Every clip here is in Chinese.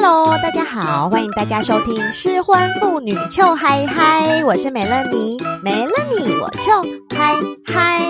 Hello，大家好，欢迎大家收听失婚妇女秋嗨嗨，我是美乐妮，没了你我秋嗨嗨。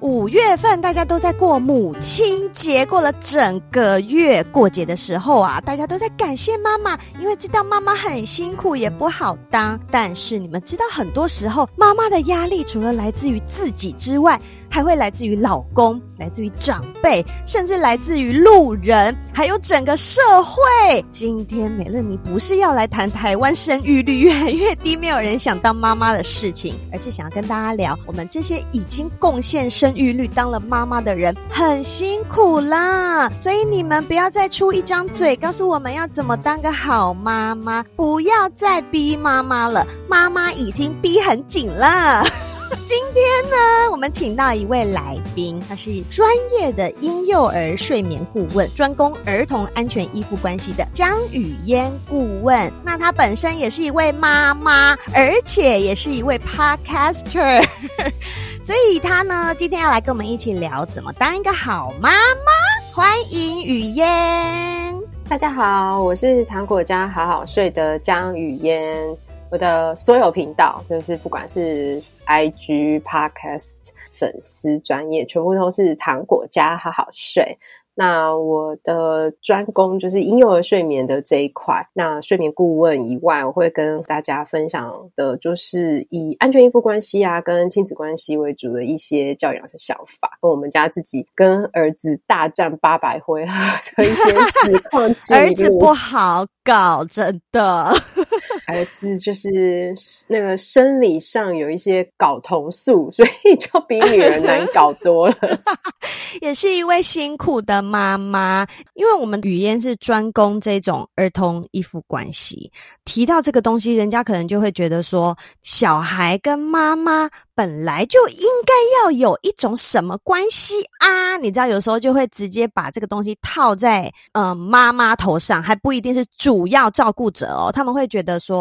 五月份大家都在过母亲节，过了整个月。过节的时候啊，大家都在感谢妈妈，因为知道妈妈很辛苦，也不好当。但是你们知道，很多时候妈妈的压力除了来自于自己之外，还会来自于老公，来自于长辈，甚至来自于路人，还有整个社会。今天美乐妮不是要来谈台湾生育率越来越低，没有人想当妈妈的事情，而是想要跟大家聊我们这些已经贡献生育率当了妈妈的人很辛苦啦。所以你们不要再出一张嘴告诉我们要怎么当个好妈妈，不要再逼妈妈了，妈妈已经逼很紧了。今天呢，我们请到一位来宾，他是专业的婴幼儿睡眠顾问，专攻儿童安全依附关系的江雨嫣顾问。那他本身也是一位妈妈，而且也是一位 podcaster，所以他呢，今天要来跟我们一起聊怎么当一个好妈妈。欢迎语嫣，大家好，我是糖果家好好睡的江语嫣。我的所有频道，就是不管是 IG、Podcast、粉丝专业，全部都是糖果加好好睡。那我的专攻就是婴幼儿睡眠的这一块。那睡眠顾问以外，我会跟大家分享的，就是以安全依附关系啊，跟亲子关系为主的一些教养的想法，跟我们家自己跟儿子大战八百回合的一些实况。儿子不好搞，真的。孩子就是那个生理上有一些睾酮素，所以就比女人难搞多了。也是一位辛苦的妈妈，因为我们语嫣是专攻这种儿童依附关系。提到这个东西，人家可能就会觉得说，小孩跟妈妈本来就应该要有一种什么关系啊？你知道，有时候就会直接把这个东西套在呃妈妈头上，还不一定是主要照顾者哦。他们会觉得说。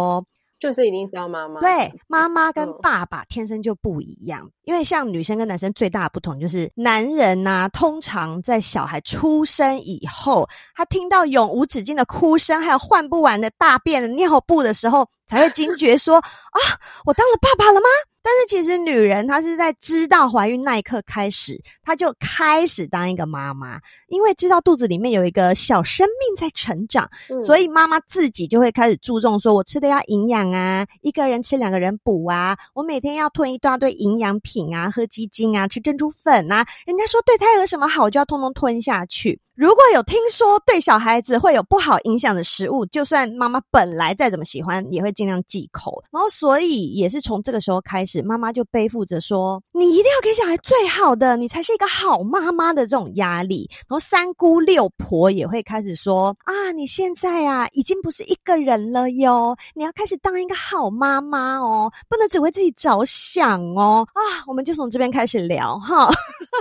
就是一定是要妈妈。对，妈妈跟爸爸天生就不一样，嗯、因为像女生跟男生最大的不同就是，男人呐、啊，通常在小孩出生以后，他听到永无止境的哭声，还有换不完的大便的尿布的时候，才会惊觉说：啊，我当了爸爸了吗？但是其实女人她是在知道怀孕那一刻开始，她就开始当一个妈妈，因为知道肚子里面有一个小生命在成长，嗯、所以妈妈自己就会开始注重说，我吃的要营养啊，一个人吃两个人补啊，我每天要吞一大堆营养品啊，喝鸡精啊，吃珍珠粉啊，人家说对胎儿什么好，我就要通通吞下去。如果有听说对小孩子会有不好影响的食物，就算妈妈本来再怎么喜欢，也会尽量忌口。然后，所以也是从这个时候开始，妈妈就背负着说：“你一定要给小孩最好的，你才是一个好妈妈的这种压力。”然后，三姑六婆也会开始说：“啊，你现在啊，已经不是一个人了哟，你要开始当一个好妈妈哦，不能只为自己着想哦。”啊，我们就从这边开始聊哈。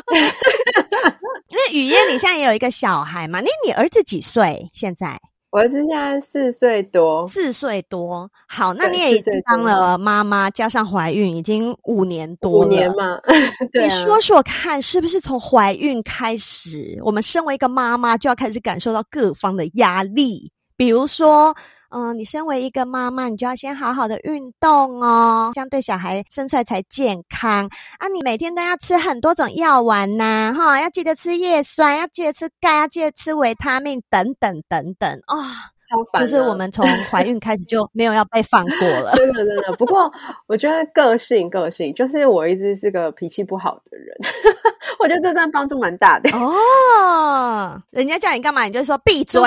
因为语嫣，你现在也有一个小孩嘛？你你儿子几岁？现在我儿子现在四岁多，四岁多。好，那你也已经当了妈妈，加上怀孕，已经五年多了。五年嘛，对啊。你说说看，是不是从怀孕开始，我们身为一个妈妈，就要开始感受到各方的压力？比如说。嗯，你身为一个妈妈，你就要先好好的运动哦，这样对小孩生出来才健康啊！你每天都要吃很多种药丸呐，哈，要记得吃叶酸，要记得吃钙，要记得吃维他命，等等等等就是我们从怀孕开始就没有要被放过了，真的真的。不过我觉得个性个性，就是我一直是个脾气不好的人，我觉得这段帮助蛮大的哦。人家叫你干嘛，你就说闭嘴。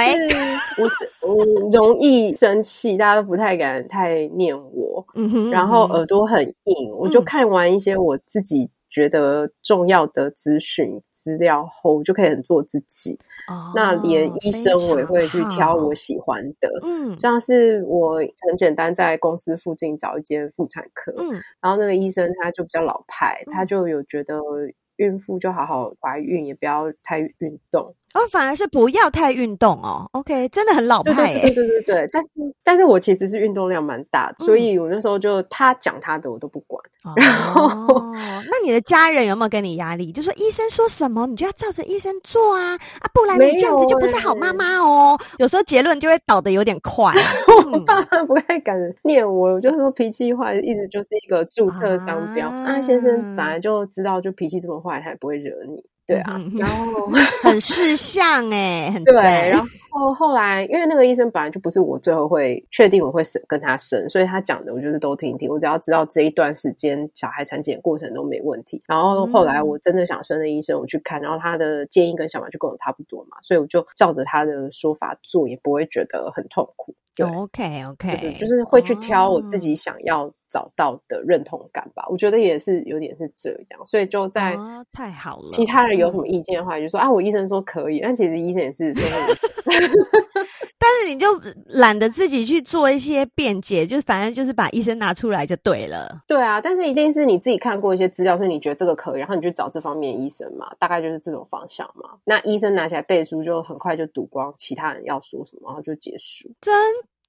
我是我容易生气，大家都不太敢太念我，嗯哼，然后耳朵很硬，我就看完一些我自己觉得重要的资讯资料后，就可以很做自己。哦、那连医生我也会去挑我喜欢的，嗯，像是我很简单在公司附近找一间妇产科，嗯，然后那个医生他就比较老派，嗯、他就有觉得孕妇就好好怀孕，也不要太运动。哦，反而是不要太运动哦。OK，真的很老派耶。对对对对对，但是但是我其实是运动量蛮大的，嗯、所以我那时候就他讲他的我都不管，哦，那你的家人有没有给你压力？就说医生说什么，你就要照着医生做啊啊，不然你这样子就不是好妈妈哦。有，时候结论就会倒的有点快。我爸妈不太敢念我，我就说脾气坏，一直就是一个注册商标。啊，啊，先生本来就知道，就脾气这么坏，他也不会惹你。对啊，然后 很识相哎，很对。然后后来，因为那个医生本来就不是我最后会确定我会生跟他生，所以他讲的我就是都听听。我只要知道这一段时间小孩产检过程都没问题。然后后来我真的想生的医生我去看，然后他的建议跟想法就跟我差不多嘛，所以我就照着他的说法做，也不会觉得很痛苦。对，OK OK，对，就是会去挑我自己想要找到的认同感吧。Oh. 我觉得也是有点是这样，所以就在太好了。其他人有什么意见的话，就说啊，我医生说可以，但其实医生也是说。但是你就懒得自己去做一些辩解，就是反正就是把医生拿出来就对了。对啊，但是一定是你自己看过一些资料，所以你觉得这个可以，然后你去找这方面医生嘛，大概就是这种方向嘛。那医生拿起来背书，就很快就读光其他人要说什么，然后就结束。真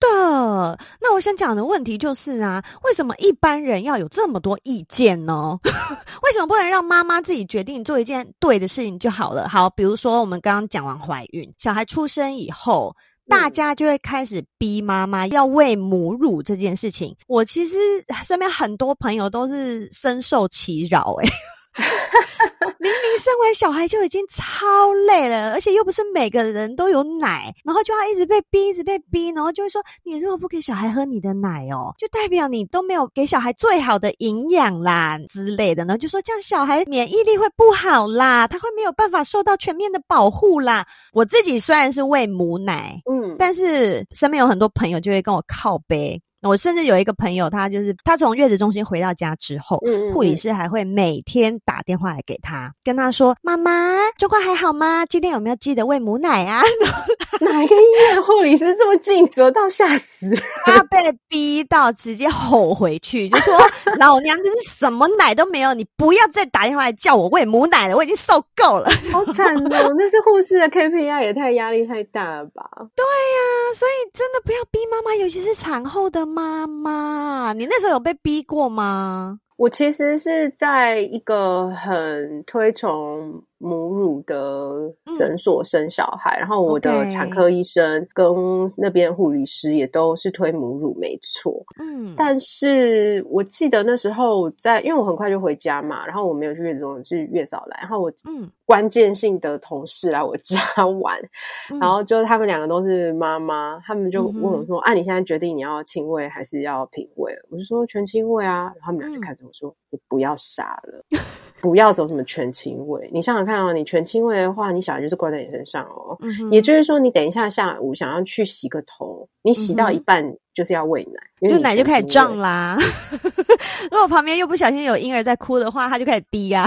的？那我想讲的问题就是啊，为什么一般人要有这么多意见呢？为什么不能让妈妈自己决定做一件对的事情就好了？好，比如说我们刚刚讲完怀孕，小孩出生以后。大家就会开始逼妈妈要喂母乳这件事情。我其实身边很多朋友都是深受其扰，诶 明明生完小孩就已经超累了，而且又不是每个人都有奶，然后就要一直被逼，一直被逼，然后就会说：你如果不给小孩喝你的奶哦，就代表你都没有给小孩最好的营养啦之类的呢。就说这样小孩免疫力会不好啦，他会没有办法受到全面的保护啦。我自己虽然是喂母奶，嗯，但是身边有很多朋友就会跟我靠杯。我甚至有一个朋友，他就是他从月子中心回到家之后，嗯，护理师还会每天打电话来给他，跟他说：“妈妈，状况还好吗？今天有没有记得喂母奶啊？” 哪一个医院护理师这么尽责到吓死人？他被逼到直接吼回去，就说：“老娘真是什么奶都没有，你不要再打电话来叫我喂母奶了，我已经受够了。”好惨哦！那是护士的 KPI 也太压力太大了吧？对呀，所以真的不要逼妈妈，尤其是产后的。妈妈，你那时候有被逼过吗？我其实是在一个很推崇母乳的诊所生小孩，嗯、然后我的产科医生跟那边护理师也都是推母乳，没错。嗯，但是我记得那时候在，因为我很快就回家嘛，然后我没有去月子中心，是月嫂来，然后我嗯，关键性的同事来我家玩，嗯、然后就他们两个都是妈妈，他们就问我说：“嗯、啊，你现在决定你要亲喂还是要品喂？”我就说：“全亲喂啊。”然后他们俩就看着我说：“你不要傻了。”不要走什么全亲喂，你想想看哦，你全亲喂的话，你小孩就是挂在你身上哦。嗯、也就是说，你等一下下午想要去洗个头，你洗到一半就是要喂奶，嗯、就奶就开始胀啦。如果旁边又不小心有婴儿在哭的话，他就开始滴啊。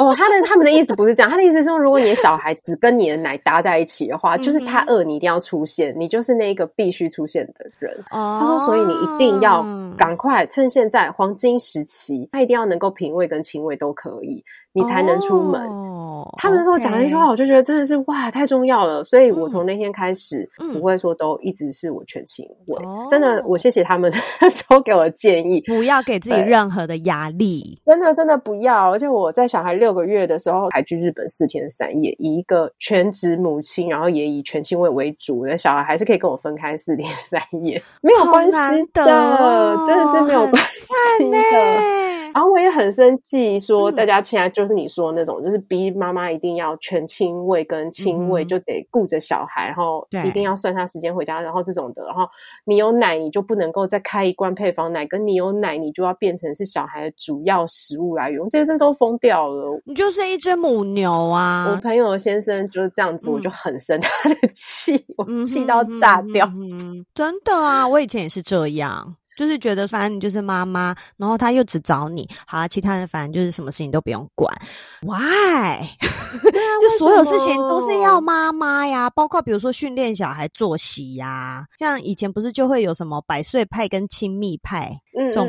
哦，他的他们的意思不是这样，他的意思是说，如果你的小孩子跟你的奶搭在一起的话，就是他饿，你一定要出现，你就是那个必须出现的人。哦，他说，所以你一定要赶快趁现在黄金时期，他一定要能够品味跟亲喂都可以。你才能出门。哦，他们那时候讲那句话，我就觉得真的是哇，太重要了。所以我从那天开始，不会说都一直是我全亲喂。真的，我谢谢他们那时候给我的建议，不要给自己任何的压力。真的，真的不要。而且我在小孩六个月的时候，还去日本四天三夜，以一个全职母亲，然后也以全亲喂为主，的小孩还是可以跟我分开四天三夜，没有关系的，真的是没有关系的。然后我也很生气，说大家现在就是你说那种，嗯、就是逼妈妈一定要全亲喂跟亲喂，就得顾着小孩，嗯、然后一定要算他时间回家，然后这种的，然后你有奶你就不能够再开一罐配方奶，跟你有奶你就要变成是小孩的主要食物来源，这些真都疯掉了。你就是一只母牛啊！我朋友的先生就是这样子，嗯、我就很生他的气，我气到炸掉。真的啊，我以前也是这样。就是觉得反正你就是妈妈，然后他又只找你，好啊，其他人反正就是什么事情都不用管。Why？就所有事情都是要妈妈呀，包括比如说训练小孩作息呀，像以前不是就会有什么百岁派跟亲密派这种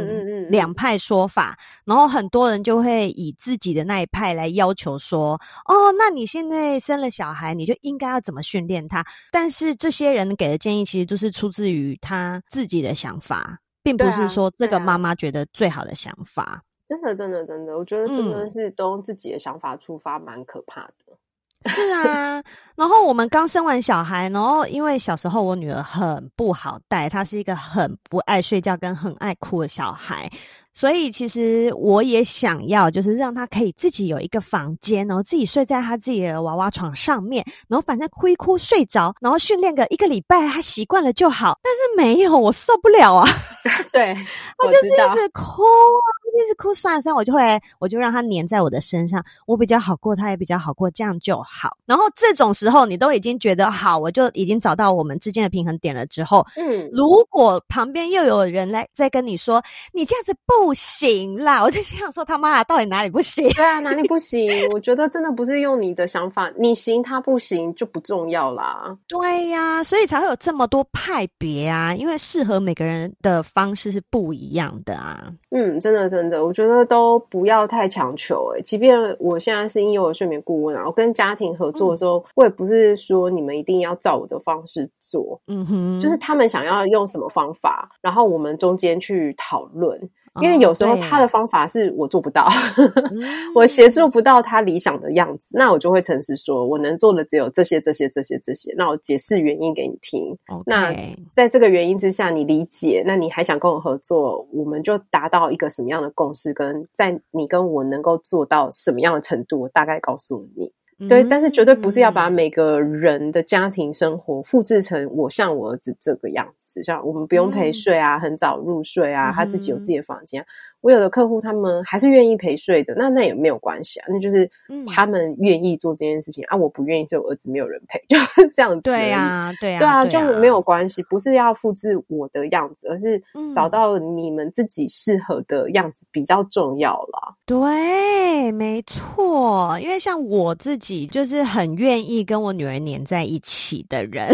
两派说法，然后很多人就会以自己的那一派来要求说，哦，那你现在生了小孩，你就应该要怎么训练他？但是这些人给的建议其实都是出自于他自己的想法。并不是说这个妈妈觉得最好的想法，真的，真的，真的，我觉得真的是都用自己的想法出发，蛮可怕的。是啊，然后我们刚生完小孩，然后因为小时候我女儿很不好带，她是一个很不爱睡觉跟很爱哭的小孩。所以其实我也想要，就是让她可以自己有一个房间，然后自己睡在她自己的娃娃床上面，然后反正哭一哭睡着，然后训练个一个礼拜，她习惯了就好。但是没有，我受不了啊！对，我就是一直哭啊，一直哭，算了算了，我就会，我就让他黏在我的身上，我比较好过，他也比较好过，这样就好。然后这种时候，你都已经觉得好，我就已经找到我们之间的平衡点了之后，嗯，如果旁边又有人来在跟你说，你这样子不。行啦！我就心想说，他妈的，到底哪里不行？对啊，哪里不行？我觉得真的不是用你的想法，你行他不行就不重要啦。对呀、啊，所以才会有这么多派别啊，因为适合每个人的方式是不一样的啊。嗯，真的真的，我觉得都不要太强求、欸。诶即便我现在是婴幼儿睡眠顾问啊，我跟家庭合作的时候，嗯、我也不是说你们一定要照我的方式做。嗯哼，就是他们想要用什么方法，然后我们中间去讨论。因为有时候他的方法是我做不到，哦、我协助不到他理想的样子，那我就会诚实说，我能做的只有这些、这些、这些、这些。那我解释原因给你听。那在这个原因之下，你理解，那你还想跟我合作，我们就达到一个什么样的共识？跟在你跟我能够做到什么样的程度，我大概告诉你。对，但是绝对不是要把每个人的家庭生活复制成我像我儿子这个样子，像我们不用陪睡啊，很早入睡啊，他自己有自己的房间。我有的客户他们还是愿意陪睡的，那那也没有关系啊，那就是他们愿意做这件事情、嗯、啊。我不愿意，就我儿子没有人陪，就是这样子。对呀，对呀，对啊，就没有关系，不是要复制我的样子，而是找到你们自己适合的样子比较重要啦。对，没错，因为像我自己就是很愿意跟我女儿黏在一起的人，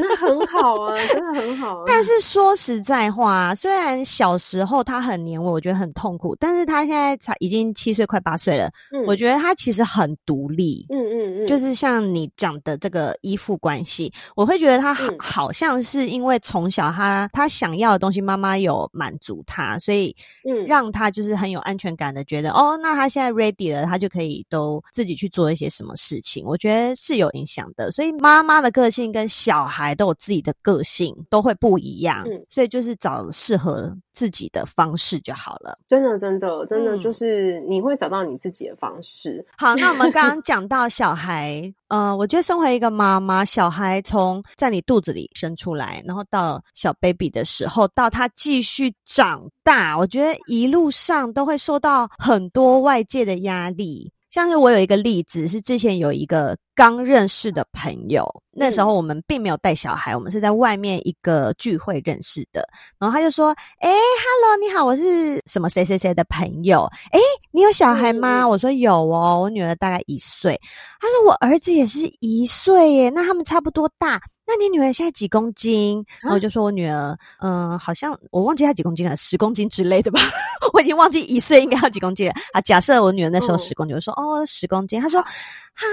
那很好啊，真的很好啊。但是说实在话，虽然小时候他很黏我。我觉得很痛苦，但是他现在才已经七岁快八岁了，嗯，我觉得他其实很独立，嗯嗯嗯，就是像你讲的这个依附关系，我会觉得他好，好像是因为从小他他想要的东西妈妈有满足他，所以嗯，让他就是很有安全感的觉得哦，那他现在 ready 了，他就可以都自己去做一些什么事情，我觉得是有影响的，所以妈妈的个性跟小孩都有自己的个性，都会不一样，嗯，所以就是找适合自己的方式就好了，真的，真的，真的，就是你会找到你自己的方式。嗯、好，那我们刚刚 讲到小孩，呃，我觉得身为一个妈妈，小孩从在你肚子里生出来，然后到小 baby 的时候，到他继续长大，我觉得一路上都会受到很多外界的压力。像是我有一个例子，是之前有一个刚认识的朋友，那时候我们并没有带小孩，我们是在外面一个聚会认识的。然后他就说：“诶，Hello，你好，我是什么谁谁谁的朋友。诶，你有小孩吗？”嗯、我说：“有哦，我女儿大概一岁。”他说：“我儿子也是一岁耶，那他们差不多大。”那你女儿现在几公斤？然后我就说我女儿，嗯、呃，好像我忘记她几公斤了，十公斤之类的吧。我已经忘记一岁应该要几公斤了啊。假设我女儿那时候十公斤，我说哦，十公斤。她说，哈，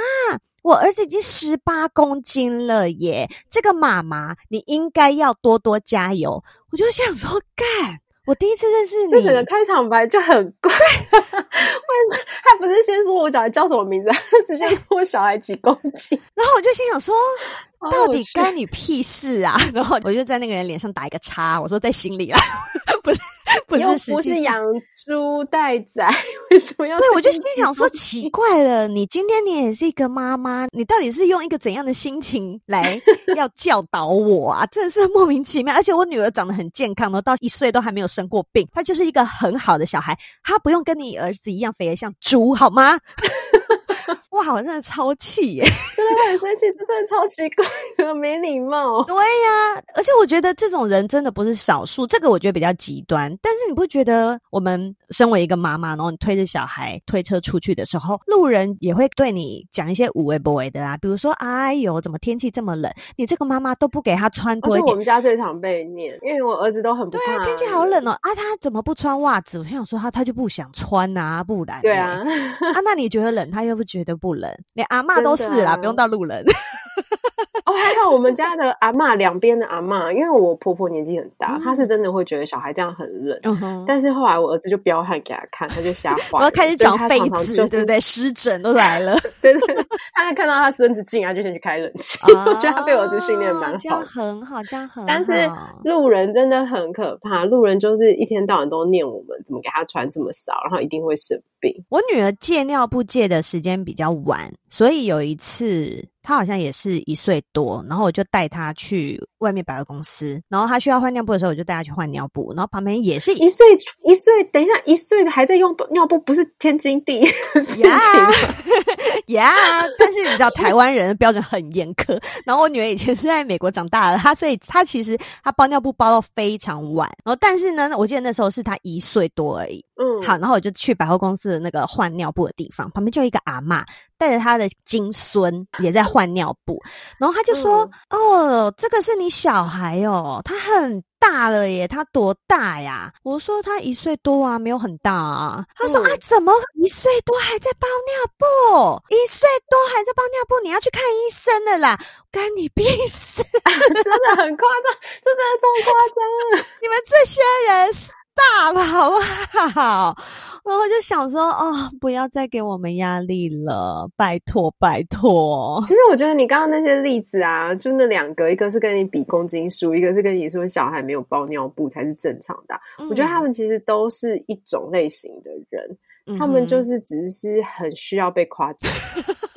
我儿子已经十八公斤了耶。这个妈妈，你应该要多多加油。我就想说，干。我第一次认识你，这整个开场白就很怪。为什么他不是先说我小孩叫什么名字，直接说我小孩几公斤？然后我就心想说，到底干你屁事啊？然后我就在那个人脸上打一个叉，我说在心里啊，不是。不是，不是养猪待宰，为什么要？对，我就心想说，奇怪了，你今天你也是一个妈妈，你到底是用一个怎样的心情来要教导我啊？真的是莫名其妙。而且我女儿长得很健康，然后到一岁都还没有生过病，她就是一个很好的小孩，她不用跟你儿子一样肥得像猪，好吗？哇，我真的超气耶！真的会很生气，真的超奇怪的，没礼貌。对呀、啊，而且我觉得这种人真的不是少数，这个我觉得比较极端。但是你不觉得，我们身为一个妈妈，然后你推着小孩推车出去的时候，路人也会对你讲一些无谓不为的啊？比如说，哎呦，怎么天气这么冷？你这个妈妈都不给他穿多一点。我们家最常被念，因为我儿子都很不怕。对啊，天气好冷哦！啊，他怎么不穿袜子？我想说他，他就不想穿啊，不然。对啊，啊，那你觉得冷，他又不觉得。不冷，连阿嬷都是啦，啊、不用到路人。哦，还有我们家的阿嬷，两边的阿嬷，因为我婆婆年纪很大，她、嗯、是真的会觉得小孩这样很冷。嗯、但是后来我儿子就彪悍给他看，他就吓 坏了，然后开始长痱子，对不对？湿疹都来了。对，对对，他就看到他孙子进来，就先去开冷气。哦、我觉得他被我儿子训练蛮好，这样很好，这样很好。但是路人真的很可怕，路人就是一天到晚都念我们怎么给他穿这么少，然后一定会生我女儿戒尿布戒的时间比较晚，所以有一次。她好像也是一岁多，然后我就带她去外面百货公司，然后他需要换尿布的时候，我就带他去换尿布，然后旁边也是一岁一岁，等一下一岁还在用尿布，不是天经地义的事情吗？呀，但是你知道台湾人的标准很严苛，然后我女儿以前是在美国长大的，她所以她其实她包尿布包到非常晚，然后但是呢，我记得那时候是她一岁多而已，嗯，好，然后我就去百货公司的那个换尿布的地方，旁边就一个阿嬷。带着他的金孙也在换尿布，然后他就说：“嗯、哦，这个是你小孩哦，他很大了耶，他多大呀？”我说：“他一岁多啊，没有很大啊。”他说：“嗯、啊，怎么一岁多还在包尿布？一岁多还在包尿布？你要去看医生了啦，干你屁事！真的很夸张，这真的这么夸张了！你们这些人。”大了好不好？然后就想说，哦，不要再给我们压力了，拜托拜托。其实我觉得你刚刚那些例子啊，就那两个，一个是跟你比公斤数，一个是跟你说小孩没有包尿布才是正常的。嗯、我觉得他们其实都是一种类型的人，嗯、他们就是只是很需要被夸奖。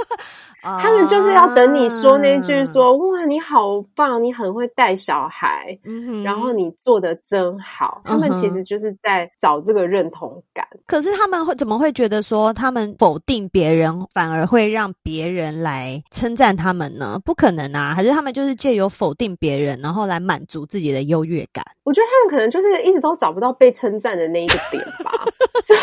他们就是要等你说那句说，说哇，你好棒，你很会带小孩，嗯、然后你做的真好。他们其实就是在找这个认同感。可是他们会怎么会觉得说，他们否定别人，反而会让别人来称赞他们呢？不可能啊！还是他们就是借由否定别人，然后来满足自己的优越感？我觉得他们可能就是一直都找不到被称赞的那一个点吧，所以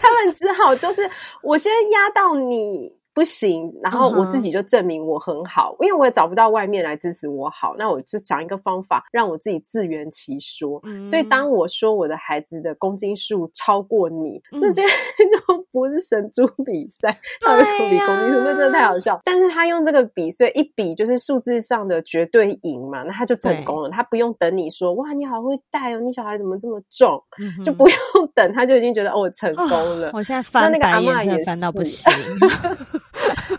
他们只好就是我先压到你。不行，然后我自己就证明我很好，uh. 因为我也找不到外面来支持我好，那我就想一个方法，让我自己自圆其说。Mm hmm. 所以当我说我的孩子的公斤数超过你，那、mm hmm. 这 就不是神猪比赛，他为什么比公斤数？那真的太好笑。但是他用这个比，所以一比就是数字上的绝对赢嘛，那他就成功了。他不用等你说哇，你好会带哦，你小孩怎么这么重，mm hmm. 就不用 等，他就已经觉得哦，我成功了。Oh, 我现在翻那个阿妈也翻到不行。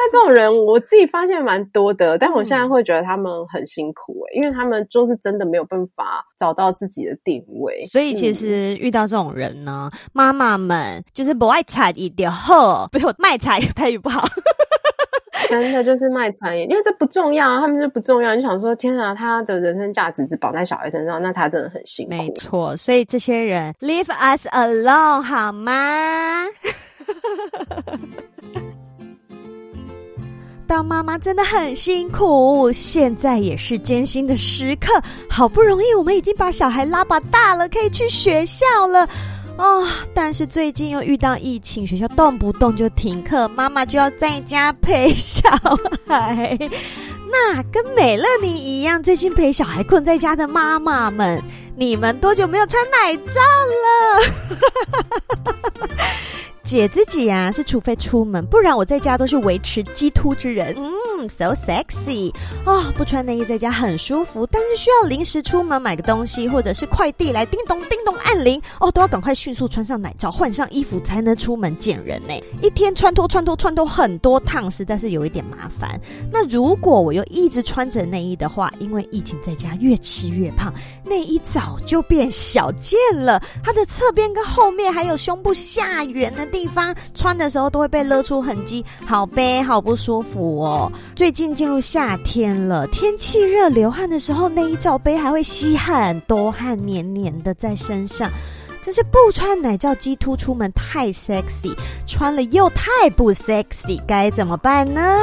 那这种人，我自己发现蛮多的，但我现在会觉得他们很辛苦哎、欸，因为他们就是真的没有办法找到自己的定位。所以其实遇到这种人呢，妈妈、嗯、们就是不爱踩一点好，不要卖踩配语不好，真的就是卖踩，因为这不重要啊，他们就不重要。你想说，天啊，他的人生价值只绑在小孩身上，那他真的很辛苦。没错，所以这些人 leave us alone 好吗？当妈妈真的很辛苦，现在也是艰辛的时刻。好不容易我们已经把小孩拉拔大了，可以去学校了，哦，但是最近又遇到疫情，学校动不动就停课，妈妈就要在家陪小孩。那跟美乐妮一样，最近陪小孩困在家的妈妈们，你们多久没有穿奶罩了？姐自己呀、是除非出门，不然我在家都是维持鸡突之人。嗯，so sexy 哦，不穿内衣在家很舒服，但是需要临时出门买个东西，或者是快递来叮咚叮咚按铃哦，都要赶快迅速穿上奶罩，换上衣服才能出门见人呢。一天穿脱穿脱穿脱很多趟，实在是有一点麻烦。那如果我又一直穿着内衣的话，因为疫情在家越吃越胖，内衣早就变小件了，它的侧边跟后面还有胸部下缘的地地方穿的时候都会被勒出痕迹，好背，好不舒服哦。最近进入夏天了，天气热，流汗的时候内衣罩杯还会吸汗多汗，黏黏的在身上。真是不穿奶罩肌凸出门太 sexy，穿了又太不 sexy，该怎么办呢？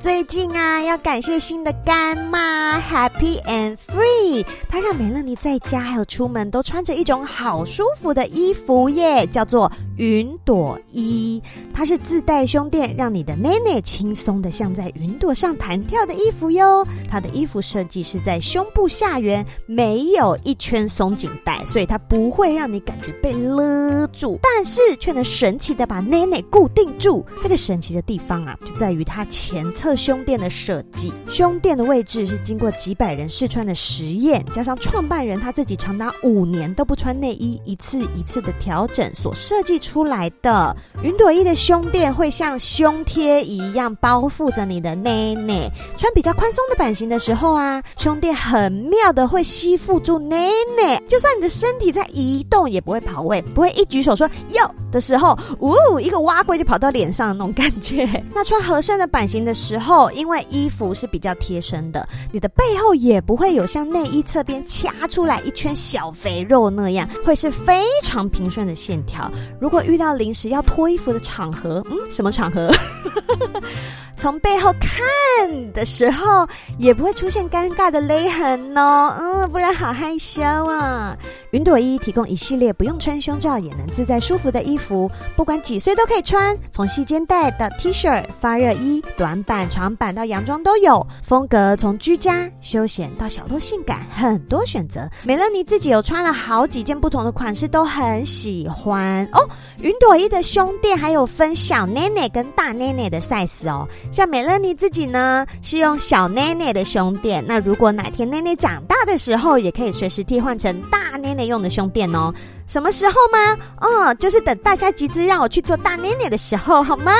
最近啊，要感谢新的干妈 Happy and Free，她让美乐妮在家还有出门都穿着一种好舒服的衣服耶，叫做云朵衣。它是自带胸垫，让你的奶奶轻松的像在云朵上弹跳的衣服哟。它的衣服设计是在胸部下缘，没有一圈松紧带，所以它不会让你感觉被勒住，但是却能神奇的把奶奶固定住。这个神奇的地方啊，就在于它前侧。胸垫的设计。胸垫的位置是经过几百人试穿的实验，加上创办人他自己长达五年都不穿内衣，一次一次的调整所设计出来的。云朵衣的胸垫会像胸贴一样包覆着你的内内，穿比较宽松的版型的时候啊，胸垫很妙的会吸附住内内，就算你的身体在移动也不会跑位，不会一举手说哟的时候，呜，一个蛙龟就跑到脸上的那种感觉。那穿合身的版型的时候，因为衣服是比较贴身的，你的背后也不会有像内衣侧边掐出来一圈小肥肉那样，会是非常平顺的线条。如果遇到临时要脱衣服的场合，嗯，什么场合？从背后看的时候，也不会出现尴尬的勒痕哦，嗯，不然好害羞啊。云朵衣提供一系列不用穿胸罩也能自在舒服的衣服，不管几岁都可以穿，从细肩带到 T 恤、发热衣、短版、长版到洋装都有，风格从居家休闲到小露性感，很多选择。美乐妮自己有穿了好几件不同的款式，都很喜欢哦。云朵衣的胸垫还有分小内内跟大内内的 size 哦。像美乐妮自己呢，是用小内内的胸垫。那如果哪天内内长大的时候，也可以随时替换成大内内用的胸垫哦。什么时候吗？哦，就是等大家集资让我去做大内内的时候，好吗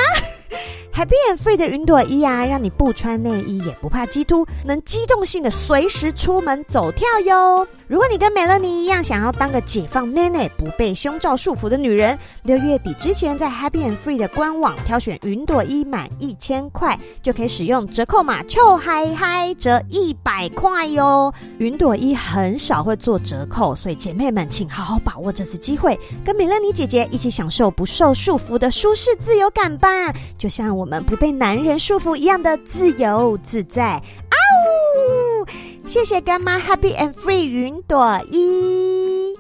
？Happy and Free 的云朵衣啊，让你不穿内衣也不怕激突，能机动性的随时出门走跳哟。如果你跟美乐妮一样，想要当个解放内内、不被胸罩束缚的女人，六月底之前在 Happy and Free 的官网挑选云朵衣满一千块，就可以使用折扣码“臭嗨嗨”折一百块哟。云朵衣很少会做折扣，所以姐妹们请好好把握这次机会，跟美乐妮姐姐一起享受不受束缚的舒适自由感吧，就像我们不被男人束缚一样的自由自在。啊呜！谢谢干妈 Happy and Free 云朵一。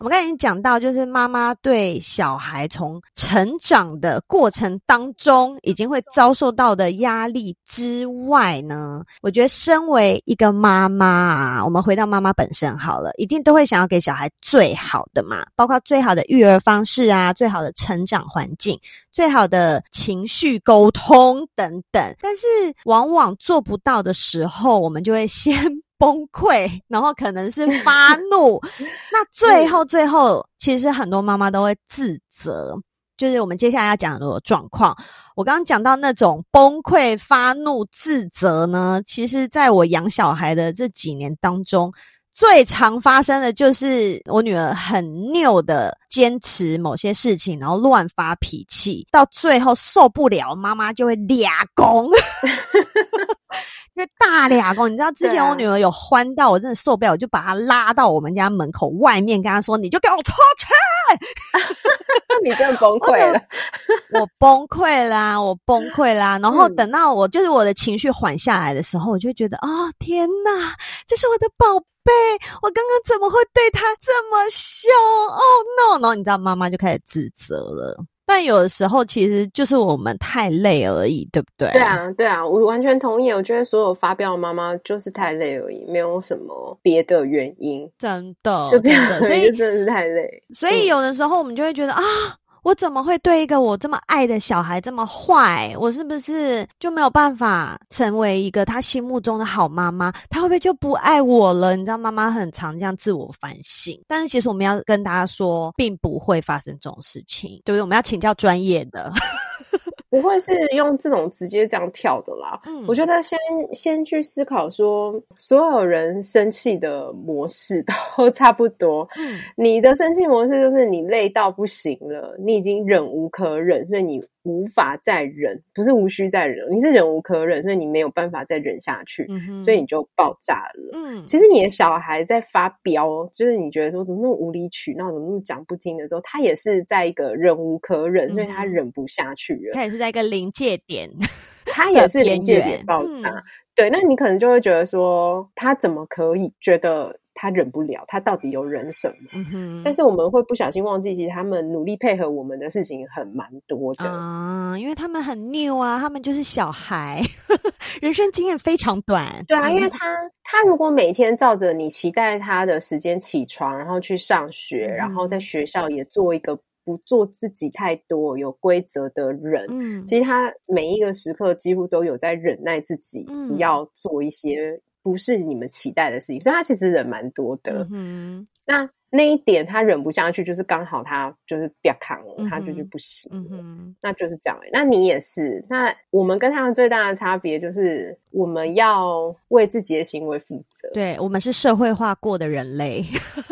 我们刚才已经讲到，就是妈妈对小孩从成长的过程当中，已经会遭受到的压力之外呢，我觉得身为一个妈妈啊，我们回到妈妈本身好了，一定都会想要给小孩最好的嘛，包括最好的育儿方式啊，最好的成长环境，最好的情绪沟通等等。但是往往做不到的时候，我们就会先。崩溃，然后可能是发怒，那最后最后，其实很多妈妈都会自责，就是我们接下来要讲的状况。我刚刚讲到那种崩溃、发怒、自责呢，其实在我养小孩的这几年当中，最常发生的就是我女儿很拗的坚持某些事情，然后乱发脾气，到最后受不了，妈妈就会俩攻。因为大俩公，你知道之前我女儿有欢到，我真的受不了，我就把她拉到我们家门口外面，跟她说：“你就给我出去！”你真的崩溃了，我崩溃啦，我崩溃啦。然后等到我就是我的情绪缓下来的时候，我就觉得啊、哦，天哪，这是我的宝贝，我刚刚怎么会对她这么凶？哦，no！然后你知道妈妈就开始自责了。但有的时候其实就是我们太累而已，对不对？对啊，对啊，我完全同意。我觉得所有发飙的妈妈就是太累而已，没有什么别的原因。真的，就这样，所以 真的是太累。所以有的时候我们就会觉得、嗯、啊。我怎么会对一个我这么爱的小孩这么坏？我是不是就没有办法成为一个他心目中的好妈妈？他会不会就不爱我了？你知道，妈妈很常这样自我反省。但是其实我们要跟大家说，并不会发生这种事情，对不对？我们要请教专业的。不会是用这种直接这样跳的啦。嗯，我觉得先先去思考说，所有人生气的模式都 差不多。嗯，你的生气模式就是你累到不行了，你已经忍无可忍，所以你。无法再忍，不是无需再忍，你是忍无可忍，所以你没有办法再忍下去，嗯、所以你就爆炸了。嗯，其实你的小孩在发飙，就是你觉得说怎么那么无理取闹，怎么那么讲不听的时候，他也是在一个忍无可忍，嗯、所以他忍不下去了。他也是在一个临界点，他也是临界点爆炸。嗯、对，那你可能就会觉得说，他怎么可以觉得？他忍不了，他到底有忍什么？嗯。但是我们会不小心忘记，其实他们努力配合我们的事情很蛮多的啊，因为他们很拗啊，他们就是小孩，人生经验非常短。对啊，因为他他如果每天照着你期待他的时间起床，然后去上学，嗯、然后在学校也做一个。不做自己太多有规则的人，嗯，其实他每一个时刻几乎都有在忍耐自己，不要做一些不是你们期待的事情，嗯、所以他其实忍蛮多的。嗯，那。那一点他忍不下去，就是刚好他就是不要扛了，嗯、他就是不行，嗯，那就是这样、欸。那你也是，那我们跟他们最大的差别就是，我们要为自己的行为负责。对，我们是社会化过的人类，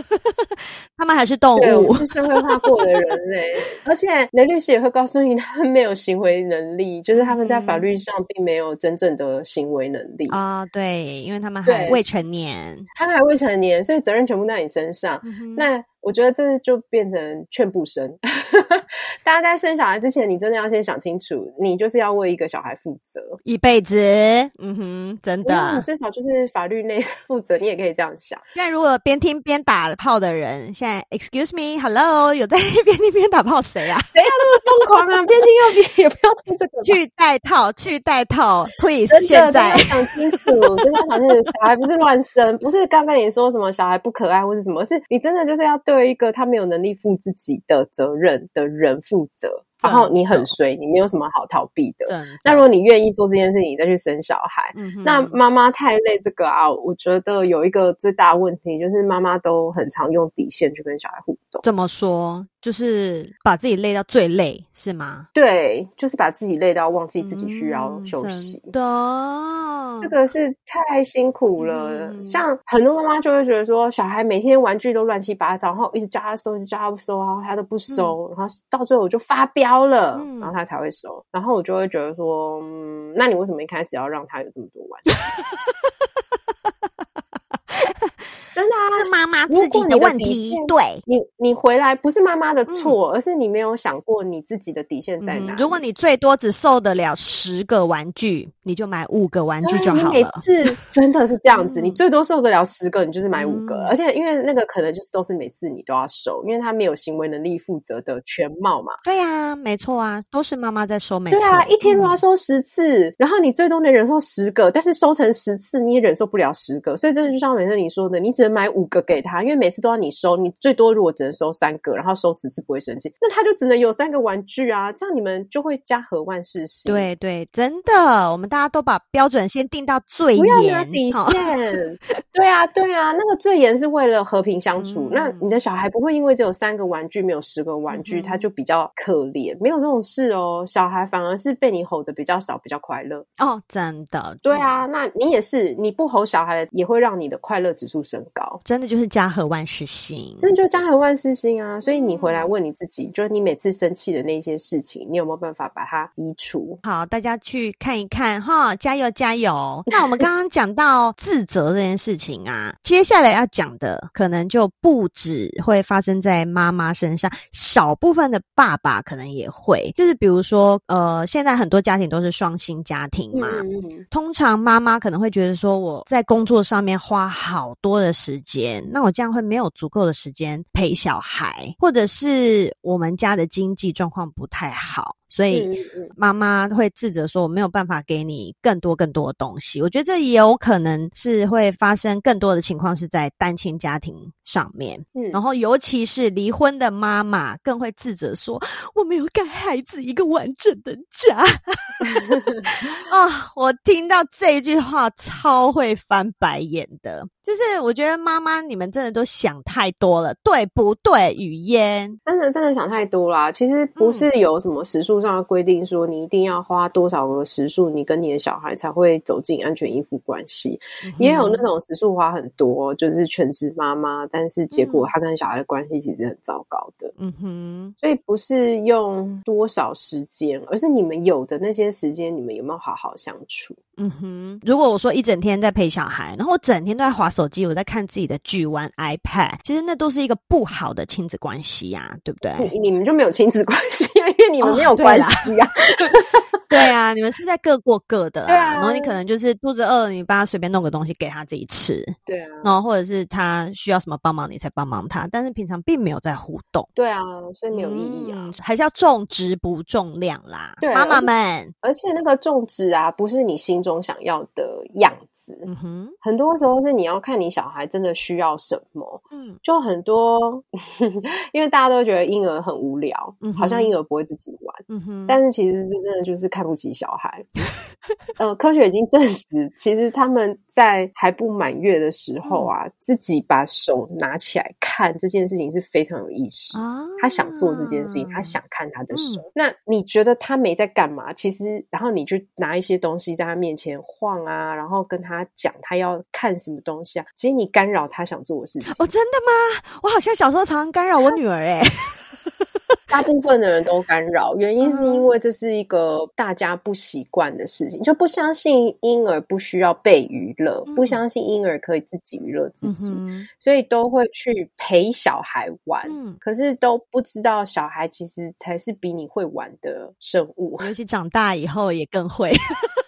他们还是动物，我是社会化过的人 类。而且雷律师也会告诉你，他们没有行为能力，就是他们在法律上并没有真正的行为能力啊、嗯哦。对，因为他们还未成年，他们还未成年，所以责任全部在你身上。嗯那我觉得这就变成劝不生。大家在生小孩之前，你真的要先想清楚，你就是要为一个小孩负责一辈子。嗯哼，真的，你至少就是法律内 负责，你也可以这样想。现在如果边听边打炮的人，现在 Excuse me，Hello，有在 边听边打炮谁啊？谁要那么疯狂啊？边听又边也不要听这个，去戴套，去戴套，Please，现在想清楚，真的要想清楚，小孩不是乱生，不是刚刚你说什么小孩不可爱或是什么，是你真的就是要对一个他没有能力负自己的责任的人负责。然后你很衰，你没有什么好逃避的。对。那如果你愿意做这件事情，你再去生小孩，那妈妈太累这个啊，我觉得有一个最大问题就是妈妈都很常用底线去跟小孩互动。怎么说？就是把自己累到最累，是吗？对，就是把自己累到忘记自己需要休息。的、嗯，这个是太辛苦了。嗯、像很多妈妈就会觉得说，小孩每天玩具都乱七八糟，然后一直叫他收，一直叫他收，然后他都不收，嗯、然后到最后我就发飙了，嗯、然后他才会收。然后我就会觉得说，嗯，那你为什么一开始要让他有这么多玩具？真的啊，是妈妈自己的问题。对，你你回来不是妈妈的错，嗯、而是你没有想过你自己的底线在哪。嗯、如果你最多只受得了十个玩具，你就买五个玩具就好了。每次真的是这样子，嗯、你最多受得了十个，你就是买五个。嗯、而且因为那个可能就是都是每次你都要收，因为他没有行为能力负责的全貌嘛。对呀、啊，没错啊，都是妈妈在收。没错，对啊，一天如果要收十次，嗯、然后你最多能忍受十个，但是收成十次你也忍受不了十个，所以真的就像美乐你说的，你只能买五个给他，因为每次都要你收，你最多如果只能收三个，然后收十次不会生气，那他就只能有三个玩具啊，这样你们就会家和万事兴。对对，真的，我们大家都把标准先定到最严，不要拿底线。对啊，对啊，那个最严是为了和平相处。嗯、那你的小孩不会因为只有三个玩具，没有十个玩具，嗯、他就比较可怜，没有这种事哦。小孩反而是被你吼的比较少，比较快乐哦，真的。对啊，那你也是，你不吼小孩，也会让你的快乐指数升高。真的就是家和万事兴，真的就家和万事兴啊！所以你回来问你自己，嗯、就是你每次生气的那些事情，你有没有办法把它移除？好，大家去看一看哈，加油加油！那我们刚刚 讲到自责这件事情啊，接下来要讲的可能就不止会发生在妈妈身上，少部分的爸爸可能也会，就是比如说呃，现在很多家庭都是双薪家庭嘛，嗯、通常妈妈可能会觉得说我在工作上面花好多的时间。那我这样会没有足够的时间陪小孩，或者是我们家的经济状况不太好。所以妈妈会自责说：“我没有办法给你更多更多的东西。”我觉得这也有可能是会发生更多的情况，是在单亲家庭上面。嗯，然后尤其是离婚的妈妈更会自责说：“我没有给孩子一个完整的家。”啊，我听到这一句话超会翻白眼的。就是我觉得妈妈你们真的都想太多了，对不对？语嫣真的真的想太多啦。其实不是有什么时数上的规定说你一定要花多少个时数，你跟你的小孩才会走进安全依附关系。嗯、也有那种时数花很多，就是全职妈妈，但是结果他跟小孩的关系其实很糟糕的。嗯哼，所以不是用多少时间，而是你们有的那些时间，你们有没有好好相处？嗯哼，如果我说一整天在陪小孩，然后我整天都在划手机，我在看自己的剧、玩 iPad，其实那都是一个不好的亲子关系呀、啊，对不对？你，你们就没有亲子关系啊，因为你们没有关系呀、啊。对啊，你们是在各过各的，对啊。然后你可能就是肚子饿了，你帮他随便弄个东西给他自己吃，对啊。然后或者是他需要什么帮忙，你才帮忙他，但是平常并没有在互动，对啊，所以没有意义啊。嗯、还是要重质不重量啦，对，妈妈们。而且那个重质啊，不是你心中。中想要的样子。嗯哼，很多时候是你要看你小孩真的需要什么。嗯，就很多，因为大家都觉得婴儿很无聊，嗯，好像婴儿不会自己玩。嗯哼，但是其实是真的就是看不起小孩。呃，科学已经证实，其实他们在还不满月的时候啊，嗯、自己把手拿起来看这件事情是非常有意识。啊、他想做这件事情，他想看他的手。嗯、那你觉得他没在干嘛？其实，然后你去拿一些东西在他面前晃啊，然后跟他讲他要看什么东西啊，其实你干扰他想做的事情。哦，真的吗？我好像小时候常常干扰我女儿哎。大部分的人都干扰，原因是因为这是一个大家不习惯的事情，就不相信婴儿不需要被娱乐，不相信婴儿可以自己娱乐自己，所以都会去陪小孩玩。可是都不知道小孩其实才是比你会玩的生物，尤其长大以后也更会，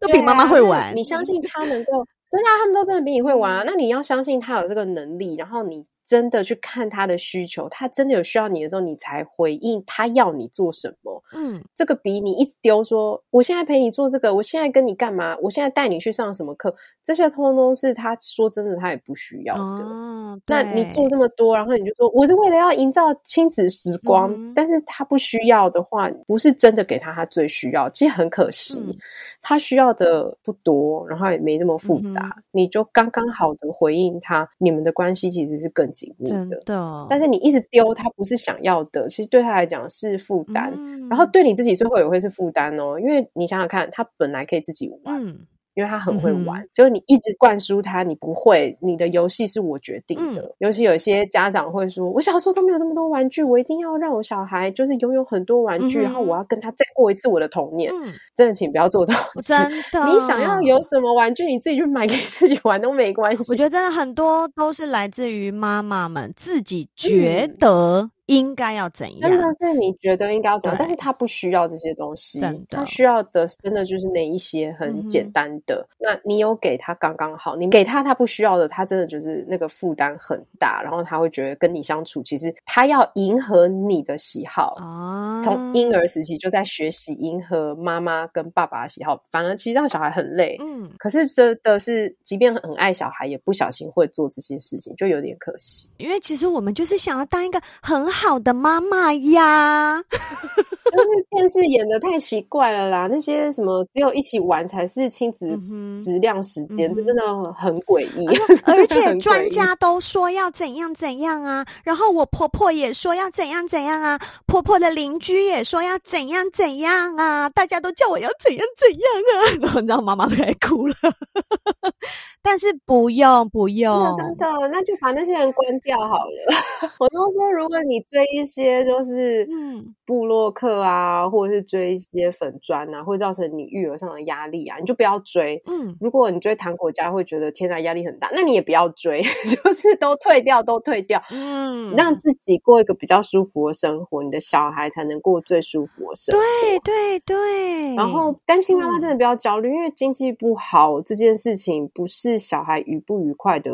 都比妈妈会玩。你相信他能够，真的，他们都真的比你会玩啊！那你要相信他有这个能力，然后你。真的去看他的需求，他真的有需要你的时候，你才回应他要你做什么。嗯，这个比你一直丢说，我现在陪你做这个，我现在跟你干嘛，我现在带你去上什么课，这些通通是他说真的，他也不需要的。哦，那你做这么多，然后你就说我是为了要营造亲子时光，嗯，但是他不需要的话，不是真的给他他最需要，其实很可惜，嗯，他需要的不多，然后也没那么复杂，嗯，你就刚刚好的回应他，你们的关系其实是更紧密的。的，但是你一直丢他不是想要的，其实对他来讲是负担，嗯，然后。对你自己最后也会是负担哦，因为你想想看，他本来可以自己玩。嗯因为他很会玩，嗯、就是你一直灌输他，你不会，你的游戏是我决定的。嗯、尤其有些家长会说：“我小时候都没有这么多玩具，我一定要让我小孩就是拥有很多玩具，嗯、然后我要跟他再过一次我的童年。嗯”真的，请不要做这种事。真的，你想要有什么玩具，你自己去买给自己玩都没关系。我觉得真的很多都是来自于妈妈们自己觉得应该要怎样，真的是你觉得应该要怎样，但是他不需要这些东西，他需要的真的就是那一些很简单的。嗯、那你有给他刚刚好，你给他他不需要的，他真的就是那个负担很大，然后他会觉得跟你相处，其实他要迎合你的喜好啊，从婴儿时期就在学习迎合妈妈跟爸爸的喜好，反而其实让小孩很累。嗯，可是真的是，即便很爱小孩，也不小心会做这些事情，就有点可惜。因为其实我们就是想要当一个很好。好的妈妈呀，但是电视演的太奇怪了啦！那些什么只有一起玩才是亲子质量时间，嗯、这 真的很诡异。而且专家都说要怎样怎样啊，然后我婆婆也说要怎样怎样啊，婆婆的邻居也说要怎样怎样啊，大家都叫我要怎样怎样啊，然后你知道妈妈都快哭了。但是不用不用，真的，那就把那些人关掉好了。我都说，如果你追一些就是嗯部落客啊，或者是追一些粉砖啊，会造成你育儿上的压力啊，你就不要追。嗯，如果你追糖果家会觉得天哪压力很大，那你也不要追，就是都退掉，都退掉。嗯，让自己过一个比较舒服的生活，你的小孩才能过最舒服的生活。对对对。然后单亲妈妈真的不要焦虑，嗯、因为经济不好这件事情不是小孩愉不愉快的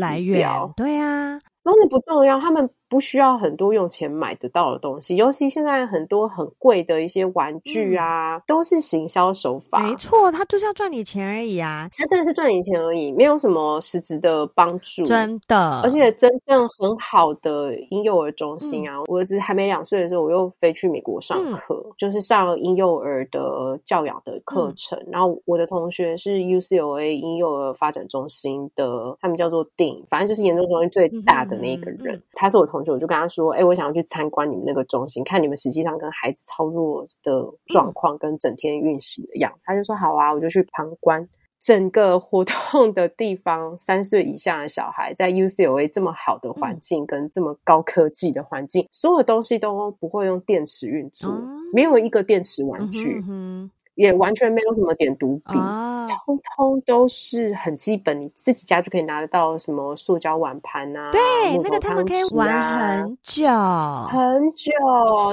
来源。对啊，真的不重要，他们。不需要很多用钱买得到的东西，尤其现在很多很贵的一些玩具啊，嗯、都是行销手法。没错，他就是要赚你钱而已啊！他真的是赚你钱而已，没有什么实质的帮助。真的，而且真正很好的婴幼儿中心啊，嗯、我儿子还没两岁的时候，我又飞去美国上课，嗯、就是上婴幼儿的教养的课程。嗯、然后我的同学是 UCLA 婴幼儿发展中心的，他们叫做 Dean，反正就是研究中心最大的那一个人，他是我同。我就跟他说：“哎、欸，我想要去参观你们那个中心，看你们实际上跟孩子操作的状况跟整天运行的样子。嗯”他就说：“好啊，我就去旁观整个活动的地方。三岁以下的小孩在 UCLA 这么好的环境跟这么高科技的环境，嗯、所有东西都不会用电池运作，嗯、没有一个电池玩具。嗯哼哼”也完全没有什么点读笔，啊、通通都是很基本，你自己家就可以拿得到。什么塑胶碗盘啊，对，啊、那个他们可以玩很久很久。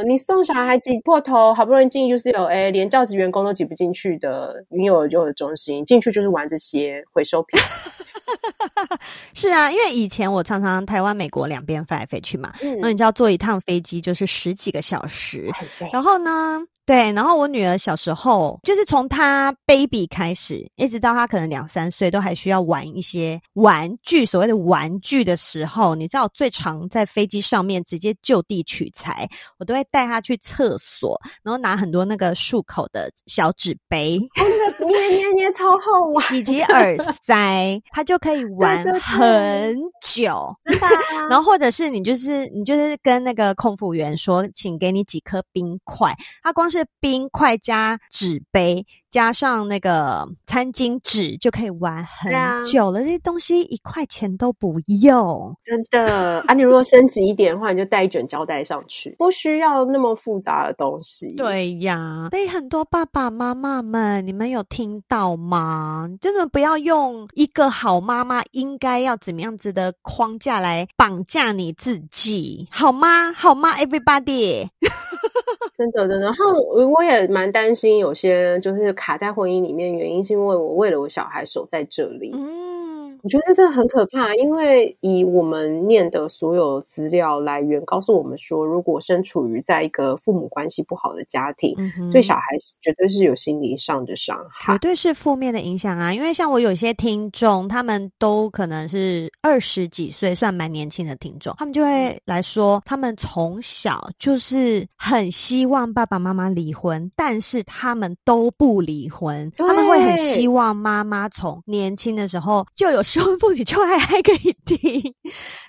你送小孩挤破头，好不容易进 UCLA，连教职员工都挤不进去的婴幼儿幼儿中心，进去就是玩这些回收品。是啊，因为以前我常常台湾、美国两边飞来飞去嘛，嗯、那你知道坐一趟飞机就是十几个小时，然后呢？对，然后我女儿小时候，就是从她 baby 开始，一直到她可能两三岁，都还需要玩一些玩具。所谓的玩具的时候，你知道我最常在飞机上面直接就地取材，我都会带她去厕所，然后拿很多那个漱口的小纸杯，那个捏捏捏超好玩，以及 耳塞，她就可以 玩很久。对对对然后或者是你就是你就是跟那个空服员说，请给你几颗冰块，她光是冰块加纸杯。加上那个餐巾纸就可以玩很久了，啊、这些东西一块钱都不用，真的啊！你如果升级一点的话，你就带一卷胶带上去，不需要那么复杂的东西。对呀，所以很多爸爸妈妈们，你们有听到吗？真的不要用一个好妈妈应该要怎么样子的框架来绑架你自己，好吗？好吗？Everybody。真的，真的，然后我也蛮担心，有些就是卡在婚姻里面，原因是因为我为了我小孩守在这里。我觉得这很可怕，因为以我们念的所有资料来源告诉我们说，如果身处于在一个父母关系不好的家庭，嗯、对小孩绝对是有心理上的伤害，绝对是负面的影响啊！因为像我有些听众，他们都可能是二十几岁，算蛮年轻的听众，他们就会来说，他们从小就是很希望爸爸妈妈离婚，但是他们都不离婚，他们会很希望妈妈从年轻的时候就有。失婚妇女就爱还可以听，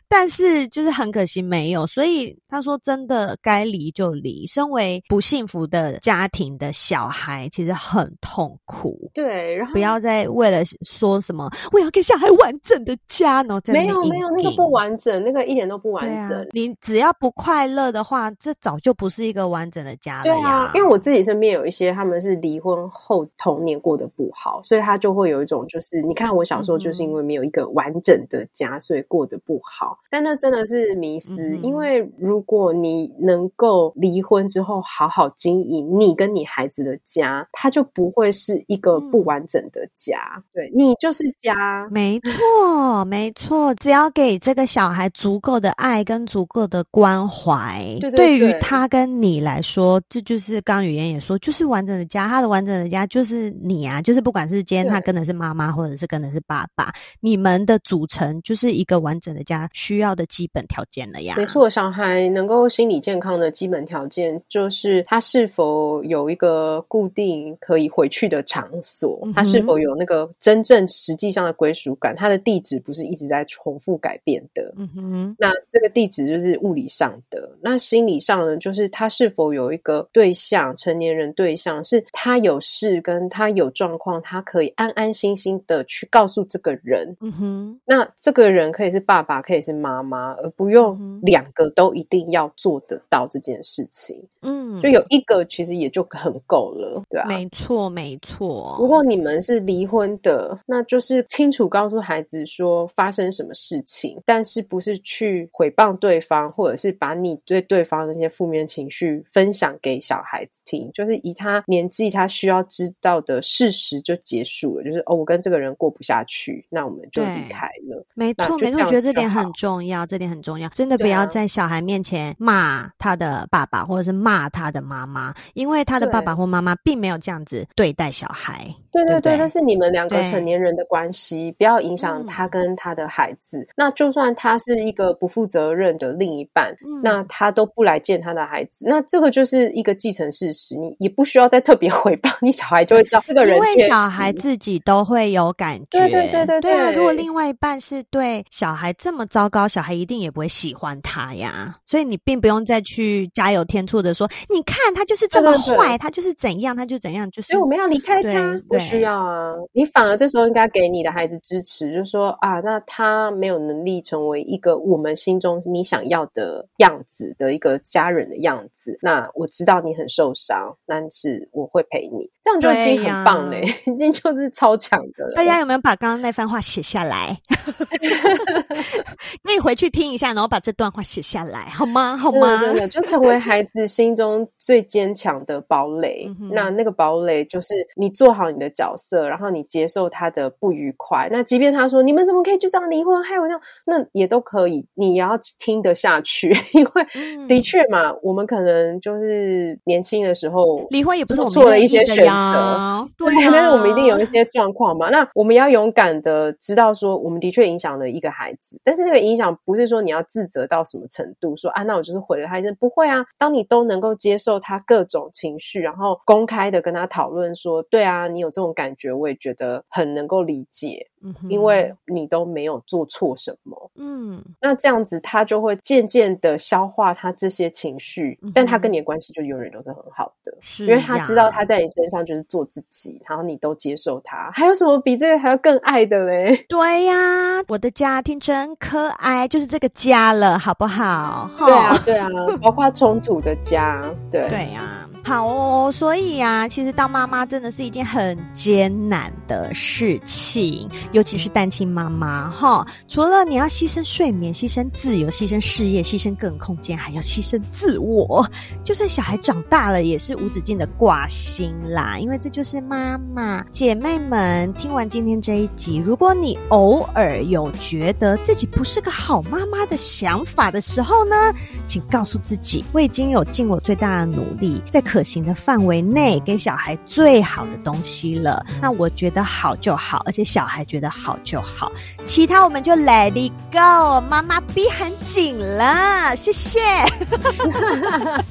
但是就是很可惜没有，所以他说真的该离就离。身为不幸福的家庭的小孩，其实很痛苦。对，然后不要再为了说什么我要给小孩完整的家，然后在没有没有那个不完整，那个一点都不完整。啊、你只要不快乐的话，这早就不是一个完整的家了呀。对啊，因为我自己身边有一些他们是离婚后童年过得不好，所以他就会有一种就是，你看我小时候就是因为没有。有一个完整的家，所以过得不好。但那真的是迷思，嗯、因为如果你能够离婚之后好好经营你跟你孩子的家，他就不会是一个不完整的家。嗯、对，你就是家，没错，没错。只要给这个小孩足够的爱跟足够的关怀，对，对，对，对于他跟你来说，这就是刚语言也说，就是完整的家。他的完整的家就是你啊，就是不管是今天他跟的是妈妈，或者是跟的是爸爸。你们的组成就是一个完整的家需要的基本条件了呀。没错，小孩能够心理健康的基本条件就是他是否有一个固定可以回去的场所，嗯、他是否有那个真正实际上的归属感，他的地址不是一直在重复改变的。嗯哼，那这个地址就是物理上的，那心理上呢，就是他是否有一个对象，成年人对象，是他有事跟他有状况，他可以安安心心的去告诉这个人。嗯哼，那这个人可以是爸爸，可以是妈妈，而不用两个都一定要做得到这件事情。嗯，就有一个其实也就很够了，对啊，没错，没错。如果你们是离婚的，那就是清楚告诉孩子说发生什么事情，但是不是去诽谤对方，或者是把你对对方的那些负面情绪分享给小孩子听，就是以他年纪他需要知道的事实就结束了。就是哦，我跟这个人过不下去，那我们。就离开了，没错，没错，我觉得这点很重要，这点很重要，真的不要在小孩面前骂他的爸爸，或者是骂他的妈妈，因为他的爸爸或妈妈并没有这样子对待小孩。对对对，那是你们两个成年人的关系，不要影响他跟他的孩子。那就算他是一个不负责任的另一半，那他都不来见他的孩子，那这个就是一个既成事实，你也不需要再特别 回报，你小孩就会知道这个人，因为小孩自己都会有感觉。对对对对对。如果另外一半是对小孩这么糟糕，小孩一定也不会喜欢他呀。所以你并不用再去加油添醋的说，你看他就是这么坏，对对对，他就是怎样，他就怎样，就是。所以我们要离开他，不需要啊。你反而这时候应该给你的孩子支持，就是说啊，那他没有能力成为一个我们心中你想要的样子的一个家人的样子。那我知道你很受伤，但是我会陪你，这样就已经很棒嘞，已经就是超强的了。大家有没有把刚刚那番话写写下来，可以回去听一下，然后把这段话写下来，好吗？好吗？就成为孩子心中最坚强的堡垒。嗯、那那个堡垒就是你做好你的角色，然后你接受他的不愉快。那即便他说你们怎么可以就这样离婚，还有那样，那也都可以，你也要听得下去，因为的确嘛，嗯、我们可能就是年轻的时候离婚也不是我们做了一些选择，对，但是我们一定有一些状况嘛。那我们要勇敢的知道说，我们的确影响了一个孩子，但是那个影响不是说你要自责到什么程度，说啊，那我就是毁了他一生。不会啊，当你都能够接受他各种情绪，然后公开的跟他讨论说，对啊，你有这种感觉，我也觉得很能够理解。因为你都没有做错什么，嗯，那这样子他就会渐渐的消化他这些情绪，嗯、但他跟你的关系就永远都是很好的，是，因为他知道他在你身上就是做自己，然后你都接受他，还有什么比这个还要更爱的嘞？对呀，我的家庭真可爱，就是这个家了，好不好？对啊，对啊，包括冲突的家，对，对呀。好哦，所以啊，其实当妈妈真的是一件很艰难的事情，尤其是单亲妈妈哈。除了你要牺牲睡眠、牺牲自由、牺牲事业、牺牲个人空间，还要牺牲自我。就算小孩长大了，也是无止境的挂心啦。因为这就是妈妈。姐妹们，听完今天这一集，如果你偶尔有觉得自己不是个好妈妈的想法的时候呢，请告诉自己，我已经有尽我最大的努力，在可行的范围内给小孩最好的东西了，那我觉得好就好，而且小孩觉得好就好，其他我们就 let it go。妈妈逼很紧了，谢谢。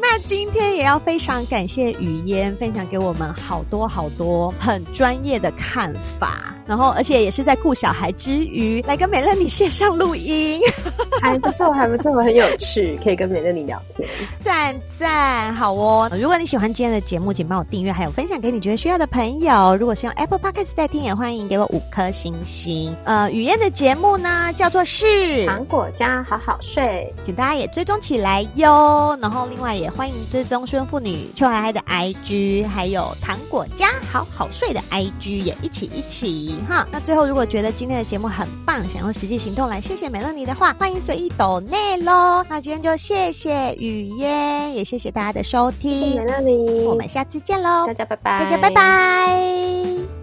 那今天也要非常感谢语嫣分享给我们好多好多很专业的看法，然后而且也是在顾小孩之余来跟美乐你线上录音，还不错，还不错，很有趣，可以跟美乐你聊天，赞赞。好哦！如果你喜欢今天的节目，请帮我订阅，还有分享给你觉得需要的朋友。如果是用 Apple Podcast 在听，也欢迎给我五颗星星。呃，雨嫣的节目呢，叫做是糖果家好好睡，请大家也追踪起来哟。然后另外也欢迎追踪失婚妇女邱海海的 IG，还有糖果家好好睡的 IG，也一起一起哈。那最后，如果觉得今天的节目很棒，想用实际行动来谢谢美乐妮的话，欢迎随意抖内喽。那今天就谢谢雨嫣，也谢谢大家。的收听，谢谢美乐妮，我们下次见喽，大家拜拜，大家拜拜。